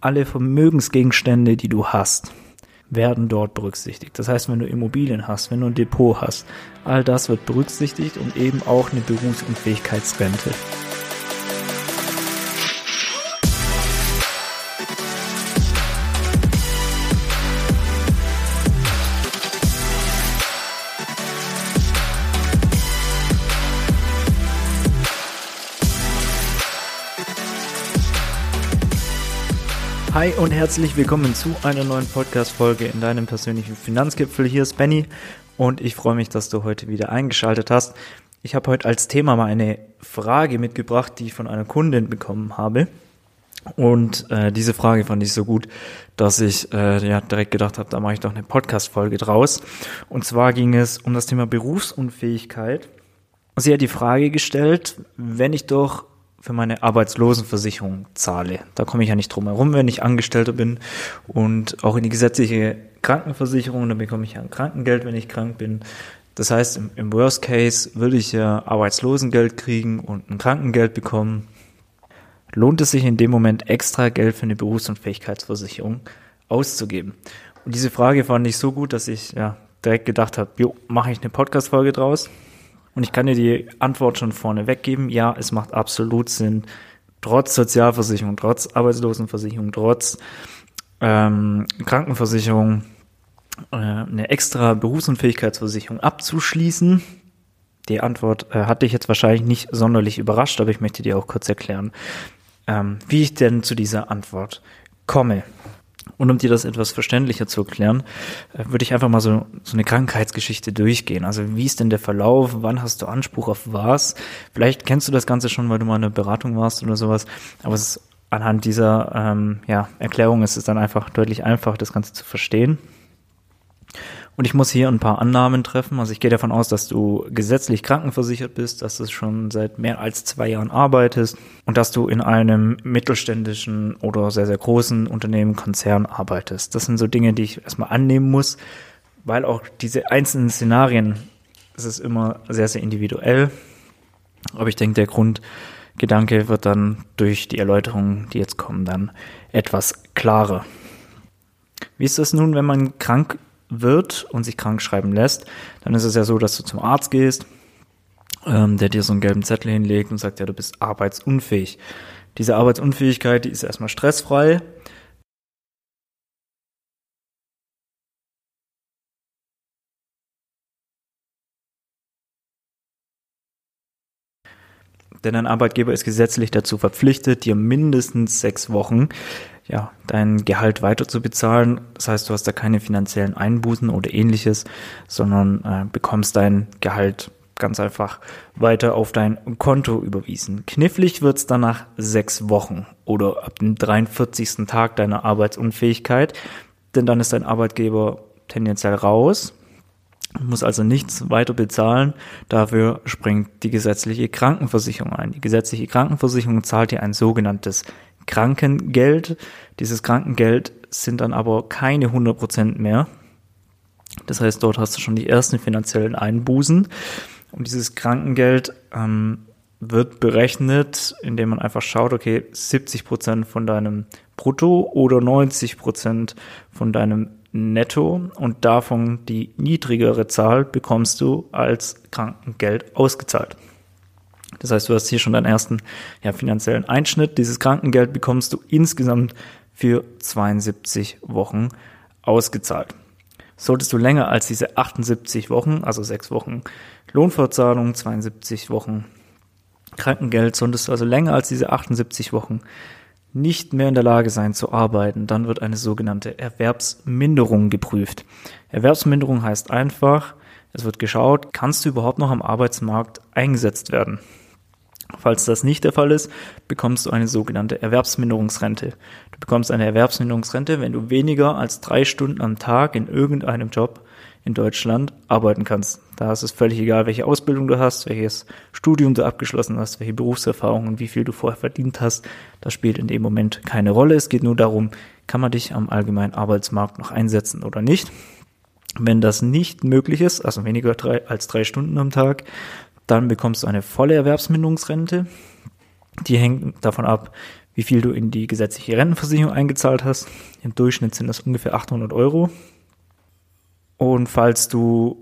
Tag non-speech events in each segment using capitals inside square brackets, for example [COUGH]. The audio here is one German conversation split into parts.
Alle Vermögensgegenstände, die du hast, werden dort berücksichtigt. Das heißt, wenn du Immobilien hast, wenn du ein Depot hast, all das wird berücksichtigt und eben auch eine Berufsunfähigkeitsrente. Hi und herzlich willkommen zu einer neuen Podcast-Folge in deinem persönlichen Finanzgipfel. Hier ist Benny und ich freue mich, dass du heute wieder eingeschaltet hast. Ich habe heute als Thema mal eine Frage mitgebracht, die ich von einer Kundin bekommen habe. Und äh, diese Frage fand ich so gut, dass ich äh, ja direkt gedacht habe, da mache ich doch eine Podcast-Folge draus. Und zwar ging es um das Thema Berufsunfähigkeit. Sie hat die Frage gestellt, wenn ich doch für meine Arbeitslosenversicherung zahle. Da komme ich ja nicht drum herum, wenn ich Angestellter bin. Und auch in die gesetzliche Krankenversicherung, da bekomme ich ja ein Krankengeld, wenn ich krank bin. Das heißt, im, im Worst Case würde ich ja Arbeitslosengeld kriegen und ein Krankengeld bekommen. Lohnt es sich in dem Moment extra Geld für eine Berufsunfähigkeitsversicherung auszugeben? Und diese Frage fand ich so gut, dass ich ja direkt gedacht habe, jo, mache ich eine Podcast-Folge draus. Und ich kann dir die Antwort schon vorne weggeben. Ja, es macht absolut Sinn, trotz Sozialversicherung, trotz Arbeitslosenversicherung, trotz ähm, Krankenversicherung äh, eine extra Berufsunfähigkeitsversicherung abzuschließen. Die Antwort äh, hat dich jetzt wahrscheinlich nicht sonderlich überrascht, aber ich möchte dir auch kurz erklären, ähm, wie ich denn zu dieser Antwort komme. Und um dir das etwas verständlicher zu erklären, äh, würde ich einfach mal so, so eine Krankheitsgeschichte durchgehen. Also wie ist denn der Verlauf? Wann hast du Anspruch auf was? Vielleicht kennst du das Ganze schon, weil du mal in einer Beratung warst oder sowas. Aber es ist, anhand dieser ähm, ja, Erklärung ist es dann einfach deutlich einfach, das Ganze zu verstehen. Und ich muss hier ein paar Annahmen treffen. Also ich gehe davon aus, dass du gesetzlich krankenversichert bist, dass du schon seit mehr als zwei Jahren arbeitest und dass du in einem mittelständischen oder sehr, sehr großen Unternehmen, Konzern arbeitest. Das sind so Dinge, die ich erstmal annehmen muss, weil auch diese einzelnen Szenarien, es ist immer sehr, sehr individuell. Aber ich denke, der Grundgedanke wird dann durch die Erläuterungen, die jetzt kommen, dann etwas klarer. Wie ist das nun, wenn man krank wird und sich krank schreiben lässt, dann ist es ja so, dass du zum Arzt gehst, ähm, der dir so einen gelben Zettel hinlegt und sagt, ja, du bist arbeitsunfähig. Diese Arbeitsunfähigkeit, die ist erstmal stressfrei. Denn ein Arbeitgeber ist gesetzlich dazu verpflichtet, dir mindestens sechs Wochen ja, dein Gehalt weiter zu bezahlen. Das heißt, du hast da keine finanziellen Einbußen oder ähnliches, sondern äh, bekommst dein Gehalt ganz einfach weiter auf dein Konto überwiesen. Knifflig wird's dann nach sechs Wochen oder ab dem 43. Tag deiner Arbeitsunfähigkeit, denn dann ist dein Arbeitgeber tendenziell raus, muss also nichts weiter bezahlen. Dafür springt die gesetzliche Krankenversicherung ein. Die gesetzliche Krankenversicherung zahlt dir ein sogenanntes Krankengeld. Dieses Krankengeld sind dann aber keine 100 Prozent mehr. Das heißt, dort hast du schon die ersten finanziellen Einbußen. Und dieses Krankengeld ähm, wird berechnet, indem man einfach schaut, okay, 70 Prozent von deinem Brutto oder 90 Prozent von deinem Netto und davon die niedrigere Zahl bekommst du als Krankengeld ausgezahlt. Das heißt, du hast hier schon deinen ersten ja, finanziellen Einschnitt. Dieses Krankengeld bekommst du insgesamt für 72 Wochen ausgezahlt. Solltest du länger als diese 78 Wochen, also sechs Wochen Lohnfortzahlung, 72 Wochen Krankengeld, solltest du also länger als diese 78 Wochen nicht mehr in der Lage sein zu arbeiten, dann wird eine sogenannte Erwerbsminderung geprüft. Erwerbsminderung heißt einfach, es wird geschaut, kannst du überhaupt noch am Arbeitsmarkt eingesetzt werden? Falls das nicht der Fall ist, bekommst du eine sogenannte Erwerbsminderungsrente. Du bekommst eine Erwerbsminderungsrente, wenn du weniger als drei Stunden am Tag in irgendeinem Job in Deutschland arbeiten kannst. Da ist es völlig egal, welche Ausbildung du hast, welches Studium du abgeschlossen hast, welche Berufserfahrung und wie viel du vorher verdient hast. Das spielt in dem Moment keine Rolle. Es geht nur darum, kann man dich am allgemeinen Arbeitsmarkt noch einsetzen oder nicht. Wenn das nicht möglich ist, also weniger drei, als drei Stunden am Tag, dann bekommst du eine volle Erwerbsminderungsrente. Die hängt davon ab, wie viel du in die gesetzliche Rentenversicherung eingezahlt hast. Im Durchschnitt sind das ungefähr 800 Euro. Und falls du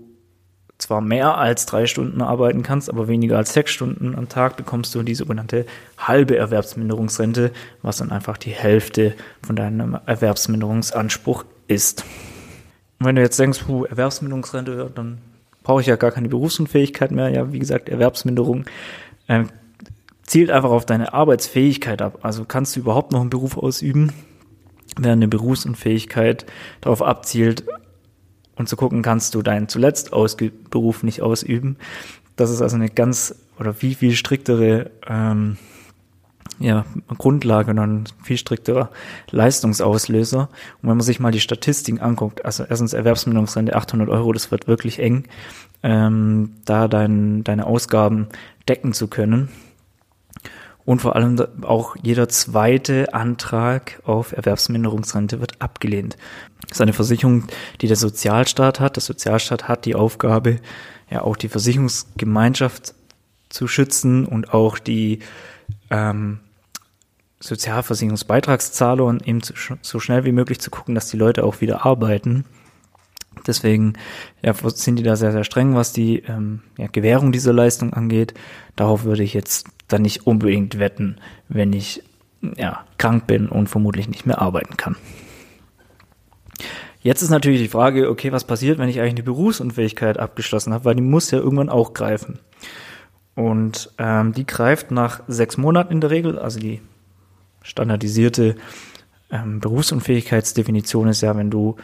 zwar mehr als drei Stunden arbeiten kannst, aber weniger als sechs Stunden am Tag, bekommst du die sogenannte halbe Erwerbsminderungsrente, was dann einfach die Hälfte von deinem Erwerbsminderungsanspruch ist. Und wenn du jetzt denkst, puh, Erwerbsminderungsrente, dann brauche ich ja gar keine Berufsunfähigkeit mehr. Ja, wie gesagt, Erwerbsminderung äh, zielt einfach auf deine Arbeitsfähigkeit ab. Also kannst du überhaupt noch einen Beruf ausüben, während eine Berufsunfähigkeit darauf abzielt, und zu gucken, kannst du deinen zuletzt Ausge Beruf nicht ausüben. Das ist also eine ganz oder viel, viel striktere ähm, ja, Grundlage und ein viel strikterer Leistungsauslöser. Und wenn man sich mal die Statistiken anguckt, also erstens Erwerbsminderungsrente 800 Euro, das wird wirklich eng, ähm, da dein, deine Ausgaben decken zu können. Und vor allem auch jeder zweite Antrag auf Erwerbsminderungsrente wird abgelehnt. Das ist eine Versicherung, die der Sozialstaat hat. Der Sozialstaat hat die Aufgabe, ja auch die Versicherungsgemeinschaft zu schützen und auch die ähm, Sozialversicherungsbeitragszahler und eben so schnell wie möglich zu gucken, dass die Leute auch wieder arbeiten. Deswegen ja, sind die da sehr, sehr streng, was die ähm, ja, Gewährung dieser Leistung angeht. Darauf würde ich jetzt dann nicht unbedingt wetten, wenn ich ja, krank bin und vermutlich nicht mehr arbeiten kann. Jetzt ist natürlich die Frage, okay, was passiert, wenn ich eigentlich eine Berufsunfähigkeit abgeschlossen habe, weil die muss ja irgendwann auch greifen. Und ähm, die greift nach sechs Monaten in der Regel, also die standardisierte ähm, Berufsunfähigkeitsdefinition ist ja, wenn du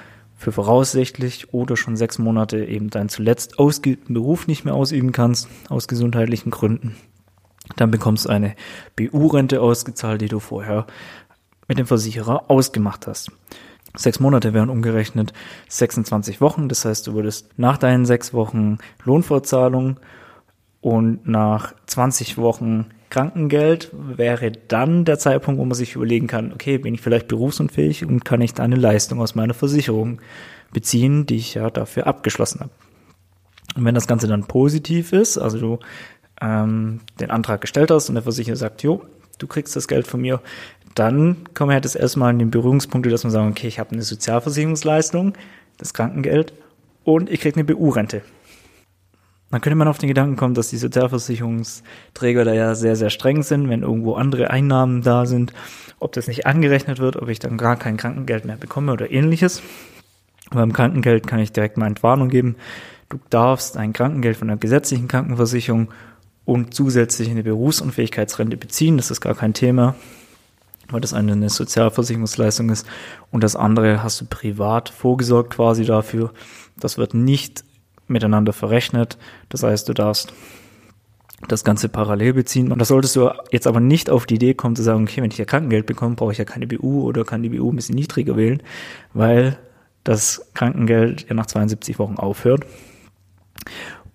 für voraussichtlich oder schon sechs Monate eben deinen zuletzt ausgeübten Beruf nicht mehr ausüben kannst, aus gesundheitlichen Gründen. Dann bekommst du eine BU-Rente ausgezahlt, die du vorher mit dem Versicherer ausgemacht hast. Sechs Monate wären umgerechnet 26 Wochen. Das heißt, du würdest nach deinen sechs Wochen Lohnfortzahlung und nach 20 Wochen Krankengeld wäre dann der Zeitpunkt, wo man sich überlegen kann, okay, bin ich vielleicht berufsunfähig und kann ich da eine Leistung aus meiner Versicherung beziehen, die ich ja dafür abgeschlossen habe. Und wenn das Ganze dann positiv ist, also du ähm, den Antrag gestellt hast und der Versicherer sagt, jo, du kriegst das Geld von mir, dann kommen wir halt das erstmal in den Berührungspunkte, dass man sagen, okay, ich habe eine Sozialversicherungsleistung, das Krankengeld und ich kriege eine BU-Rente. Dann könnte man auf den Gedanken kommen, dass die Sozialversicherungsträger da ja sehr, sehr streng sind, wenn irgendwo andere Einnahmen da sind, ob das nicht angerechnet wird, ob ich dann gar kein Krankengeld mehr bekomme oder ähnliches. Beim Krankengeld kann ich direkt mal Entwarnung geben. Du darfst ein Krankengeld von einer gesetzlichen Krankenversicherung und zusätzlich eine Berufsunfähigkeitsrente beziehen. Das ist gar kein Thema, weil das eine, eine Sozialversicherungsleistung ist. Und das andere hast du privat vorgesorgt quasi dafür. Das wird nicht miteinander verrechnet. Das heißt, du darfst das Ganze parallel beziehen. Und da solltest du jetzt aber nicht auf die Idee kommen zu sagen, okay, wenn ich ja Krankengeld bekomme, brauche ich ja keine BU oder kann die BU ein bisschen niedriger wählen, weil das Krankengeld ja nach 72 Wochen aufhört.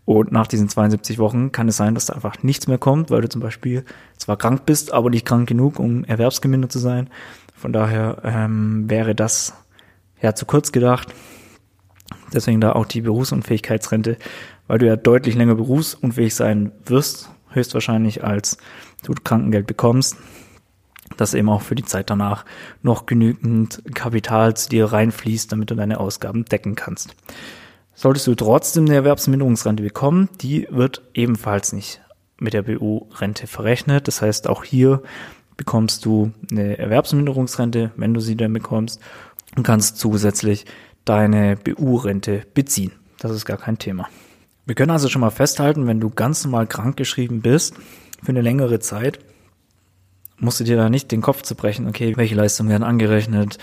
Und nach diesen 72 Wochen kann es sein, dass da einfach nichts mehr kommt, weil du zum Beispiel zwar krank bist, aber nicht krank genug, um erwerbsgemindert zu sein. Von daher ähm, wäre das ja zu kurz gedacht. Deswegen da auch die Berufsunfähigkeitsrente, weil du ja deutlich länger berufsunfähig sein wirst, höchstwahrscheinlich als du Krankengeld bekommst, dass eben auch für die Zeit danach noch genügend Kapital zu dir reinfließt, damit du deine Ausgaben decken kannst. Solltest du trotzdem eine Erwerbsminderungsrente bekommen, die wird ebenfalls nicht mit der BU-Rente verrechnet. Das heißt, auch hier bekommst du eine Erwerbsminderungsrente, wenn du sie dann bekommst, und kannst zusätzlich deine BU-Rente beziehen. Das ist gar kein Thema. Wir können also schon mal festhalten, wenn du ganz normal krankgeschrieben bist, für eine längere Zeit, musst du dir da nicht den Kopf zu brechen, okay, welche Leistungen werden angerechnet,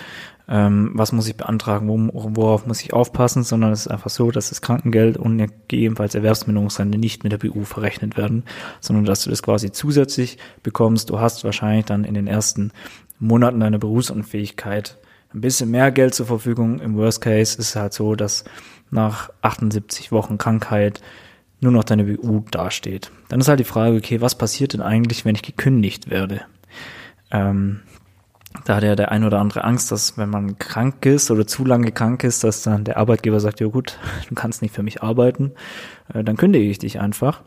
ähm, was muss ich beantragen, wo, worauf muss ich aufpassen, sondern es ist einfach so, dass das Krankengeld und gegebenenfalls Erwerbsminderungsrente nicht mit der BU verrechnet werden, sondern dass du das quasi zusätzlich bekommst. Du hast wahrscheinlich dann in den ersten Monaten deiner Berufsunfähigkeit ein bisschen mehr Geld zur Verfügung. Im Worst Case ist es halt so, dass nach 78 Wochen Krankheit nur noch deine BU dasteht. Dann ist halt die Frage, okay, was passiert denn eigentlich, wenn ich gekündigt werde? Ähm, da hat ja der ein oder andere Angst, dass wenn man krank ist oder zu lange krank ist, dass dann der Arbeitgeber sagt, ja gut, [LAUGHS] du kannst nicht für mich arbeiten, äh, dann kündige ich dich einfach.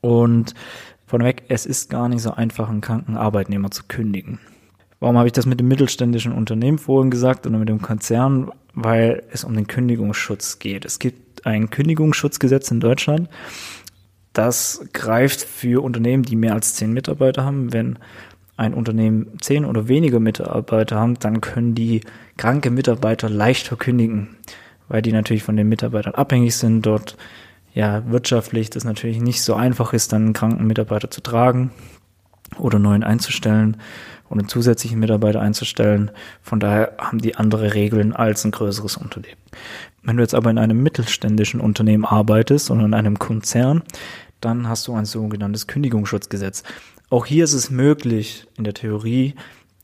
Und Vorneweg, es ist gar nicht so einfach, einen kranken Arbeitnehmer zu kündigen. Warum habe ich das mit dem mittelständischen Unternehmen vorhin gesagt oder mit dem Konzern? Weil es um den Kündigungsschutz geht. Es gibt ein Kündigungsschutzgesetz in Deutschland. Das greift für Unternehmen, die mehr als zehn Mitarbeiter haben. Wenn ein Unternehmen zehn oder weniger Mitarbeiter haben, dann können die kranke Mitarbeiter leichter kündigen, weil die natürlich von den Mitarbeitern abhängig sind, dort ja wirtschaftlich das natürlich nicht so einfach ist, dann einen kranken Mitarbeiter zu tragen oder neuen einzustellen und einen zusätzlichen Mitarbeiter einzustellen. Von daher haben die andere Regeln als ein größeres Unternehmen. Wenn du jetzt aber in einem mittelständischen Unternehmen arbeitest oder in einem Konzern, dann hast du ein sogenanntes Kündigungsschutzgesetz. Auch hier ist es möglich in der Theorie,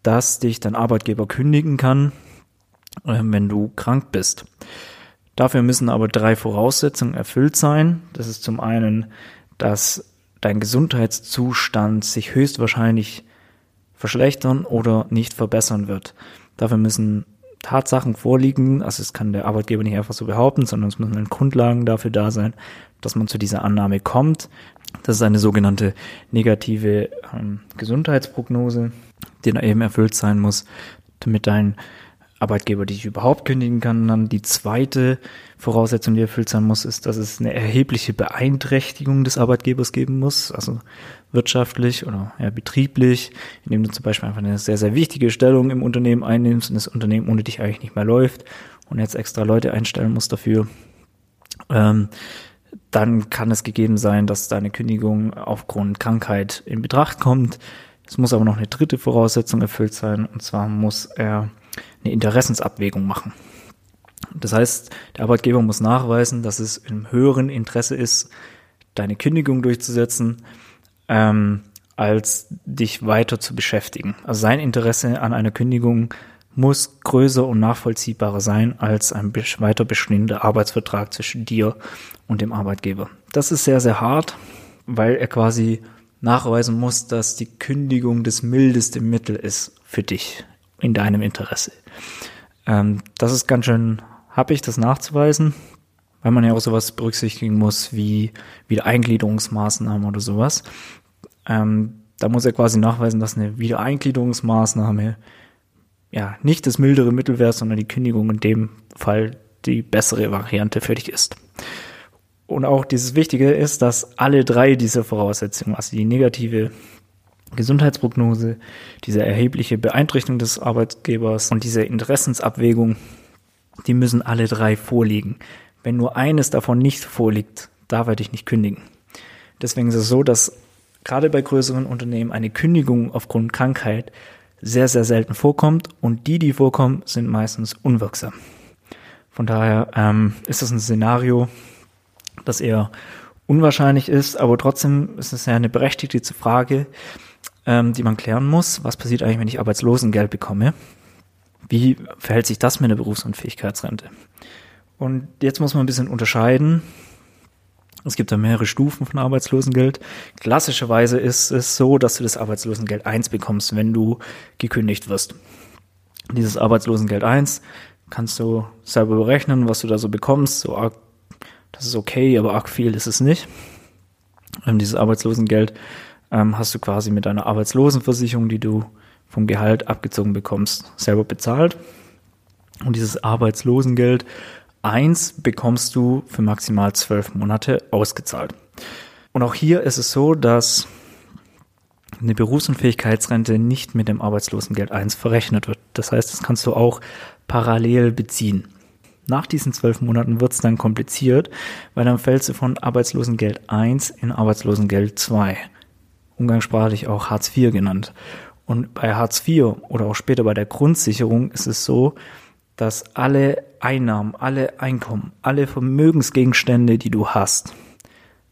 dass dich dein Arbeitgeber kündigen kann, äh, wenn du krank bist. Dafür müssen aber drei Voraussetzungen erfüllt sein. Das ist zum einen, dass dein Gesundheitszustand sich höchstwahrscheinlich verschlechtern oder nicht verbessern wird. Dafür müssen Tatsachen vorliegen, also es kann der Arbeitgeber nicht einfach so behaupten, sondern es müssen Grundlagen dafür da sein, dass man zu dieser Annahme kommt. Das ist eine sogenannte negative ähm, Gesundheitsprognose, die da eben erfüllt sein muss, damit dein Arbeitgeber dich überhaupt kündigen kann. dann die zweite Voraussetzung, die erfüllt sein muss, ist, dass es eine erhebliche Beeinträchtigung des Arbeitgebers geben muss, also wirtschaftlich oder ja, betrieblich, indem du zum Beispiel einfach eine sehr, sehr wichtige Stellung im Unternehmen einnimmst und das Unternehmen ohne dich eigentlich nicht mehr läuft und jetzt extra Leute einstellen musst dafür. Ähm, dann kann es gegeben sein, dass deine Kündigung aufgrund Krankheit in Betracht kommt. Es muss aber noch eine dritte Voraussetzung erfüllt sein, und zwar muss er eine Interessensabwägung machen. Das heißt, der Arbeitgeber muss nachweisen, dass es im höheren Interesse ist, deine Kündigung durchzusetzen, ähm, als dich weiter zu beschäftigen. Also sein Interesse an einer Kündigung muss größer und nachvollziehbarer sein als ein weiter bestehender Arbeitsvertrag zwischen dir und dem Arbeitgeber. Das ist sehr, sehr hart, weil er quasi nachweisen muss, dass die Kündigung das mildeste Mittel ist für dich in deinem Interesse. Ähm, das ist ganz schön happig, das nachzuweisen, weil man ja auch sowas berücksichtigen muss wie Wiedereingliederungsmaßnahmen oder sowas. Ähm, da muss er quasi nachweisen, dass eine Wiedereingliederungsmaßnahme ja nicht das mildere Mittel wäre, sondern die Kündigung in dem Fall die bessere Variante für dich ist. Und auch dieses Wichtige ist, dass alle drei dieser Voraussetzungen, also die negative Gesundheitsprognose, diese erhebliche Beeinträchtigung des Arbeitgebers und diese Interessensabwägung, die müssen alle drei vorliegen. Wenn nur eines davon nicht vorliegt, darf er dich nicht kündigen. Deswegen ist es so, dass gerade bei größeren Unternehmen eine Kündigung aufgrund Krankheit sehr, sehr selten vorkommt und die, die vorkommen, sind meistens unwirksam. Von daher ähm, ist das ein Szenario, das eher unwahrscheinlich ist, aber trotzdem ist es ja eine berechtigte Frage, ähm, die man klären muss. Was passiert eigentlich, wenn ich Arbeitslosengeld bekomme? Wie verhält sich das mit der Berufsunfähigkeitsrente? Und jetzt muss man ein bisschen unterscheiden. Es gibt da mehrere Stufen von Arbeitslosengeld. Klassischerweise ist es so, dass du das Arbeitslosengeld 1 bekommst, wenn du gekündigt wirst. Dieses Arbeitslosengeld 1 kannst du selber berechnen, was du da so bekommst. So arg, das ist okay, aber arg viel ist es nicht. Ähm, dieses Arbeitslosengeld ähm, hast du quasi mit deiner Arbeitslosenversicherung, die du vom Gehalt abgezogen bekommst, selber bezahlt. Und dieses Arbeitslosengeld 1 bekommst du für maximal zwölf Monate ausgezahlt. Und auch hier ist es so, dass eine Berufsunfähigkeitsrente nicht mit dem Arbeitslosengeld 1 verrechnet wird. Das heißt, das kannst du auch parallel beziehen. Nach diesen zwölf Monaten wird es dann kompliziert, weil dann fällst du von Arbeitslosengeld 1 in Arbeitslosengeld 2 umgangssprachlich auch Hartz IV genannt. Und bei Hartz IV oder auch später bei der Grundsicherung ist es so, dass alle Einnahmen, alle Einkommen, alle Vermögensgegenstände, die du hast,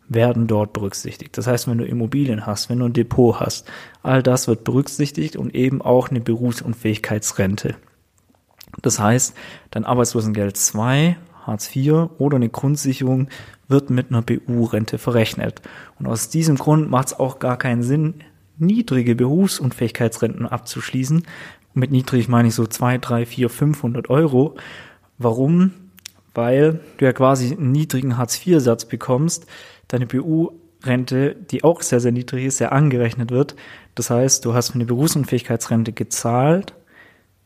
werden dort berücksichtigt. Das heißt, wenn du Immobilien hast, wenn du ein Depot hast, all das wird berücksichtigt und eben auch eine Berufsunfähigkeitsrente. Das heißt, dein Arbeitslosengeld 2, Hartz IV oder eine Grundsicherung wird mit einer BU-Rente verrechnet. Und aus diesem Grund macht es auch gar keinen Sinn, niedrige Berufsunfähigkeitsrenten abzuschließen. mit niedrig meine ich so zwei, drei, vier, 500 Euro. Warum? Weil du ja quasi einen niedrigen Hartz-IV-Satz bekommst. Deine BU Berufsunfähigkeitsrente, die auch sehr, sehr niedrig ist, sehr angerechnet wird. Das heißt, du hast eine Berufsunfähigkeitsrente gezahlt,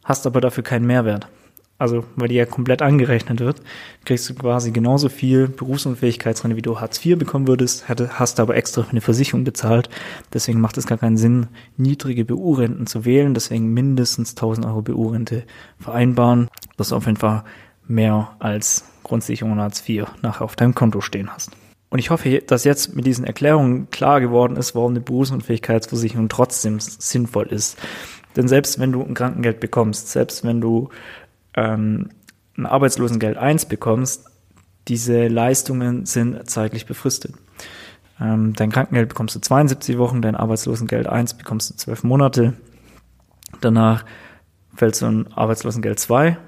hast aber dafür keinen Mehrwert. Also, weil die ja komplett angerechnet wird, kriegst du quasi genauso viel Berufsunfähigkeitsrente, wie du Hartz IV bekommen würdest, hast aber extra für eine Versicherung bezahlt. Deswegen macht es gar keinen Sinn, niedrige BU-Renten zu wählen. Deswegen mindestens 1000 Euro BU-Rente vereinbaren, dass du auf jeden Fall mehr als Grundsicherung Hartz IV nachher auf deinem Konto stehen hast. Und ich hoffe, dass jetzt mit diesen Erklärungen klar geworden ist, warum eine Berufsunfähigkeitsversicherung trotzdem sinnvoll ist. Denn selbst wenn du ein Krankengeld bekommst, selbst wenn du ähm, ein Arbeitslosengeld 1 bekommst, diese Leistungen sind zeitlich befristet. Ähm, dein Krankengeld bekommst du 72 Wochen, dein Arbeitslosengeld 1 bekommst du 12 Monate. Danach fällst du in Arbeitslosengeld 2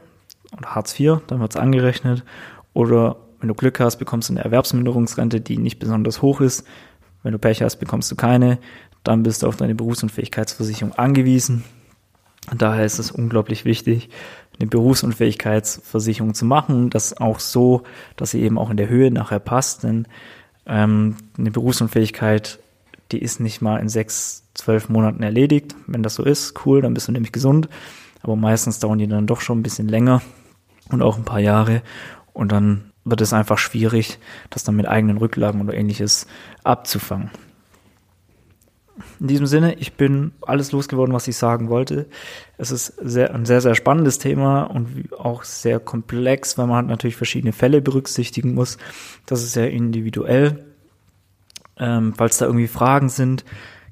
oder Hartz IV, dann wird es angerechnet. Oder wenn du Glück hast, bekommst du eine Erwerbsminderungsrente, die nicht besonders hoch ist. Wenn du Pech hast, bekommst du keine. Dann bist du auf deine Berufsunfähigkeitsversicherung angewiesen. Daher ist es unglaublich wichtig, eine Berufsunfähigkeitsversicherung zu machen. Das auch so, dass sie eben auch in der Höhe nachher passt. Denn ähm, eine Berufsunfähigkeit, die ist nicht mal in sechs, zwölf Monaten erledigt. Wenn das so ist, cool, dann bist du nämlich gesund. Aber meistens dauern die dann doch schon ein bisschen länger und auch ein paar Jahre. Und dann wird es einfach schwierig, das dann mit eigenen Rücklagen oder ähnliches abzufangen. In diesem Sinne, ich bin alles losgeworden, was ich sagen wollte. Es ist sehr, ein sehr, sehr spannendes Thema und auch sehr komplex, weil man halt natürlich verschiedene Fälle berücksichtigen muss. Das ist sehr individuell. Ähm, falls da irgendwie Fragen sind,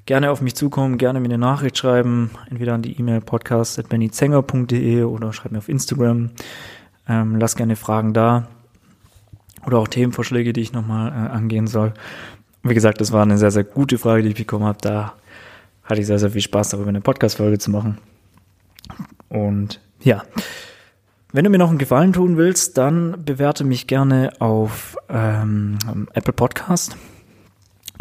gerne auf mich zukommen, gerne mir eine Nachricht schreiben, entweder an die E-Mail podcast.bennyzenger.de oder schreib mir auf Instagram. Ähm, lass gerne Fragen da oder auch Themenvorschläge, die ich nochmal äh, angehen soll. Wie gesagt, das war eine sehr, sehr gute Frage, die ich bekommen habe. Da hatte ich sehr, sehr viel Spaß darüber, eine Podcast-Folge zu machen. Und ja, wenn du mir noch einen Gefallen tun willst, dann bewerte mich gerne auf ähm, Apple Podcast.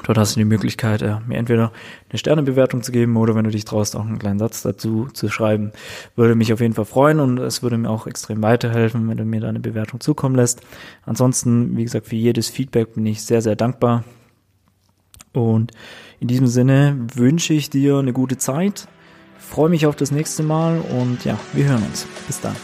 Dort hast du die Möglichkeit, äh, mir entweder eine Sternebewertung zu geben oder wenn du dich traust, auch einen kleinen Satz dazu zu schreiben. Würde mich auf jeden Fall freuen und es würde mir auch extrem weiterhelfen, wenn du mir da eine Bewertung zukommen lässt. Ansonsten, wie gesagt, für jedes Feedback bin ich sehr, sehr dankbar. Und in diesem Sinne wünsche ich dir eine gute Zeit. Freue mich auf das nächste Mal und ja, wir hören uns. Bis dann.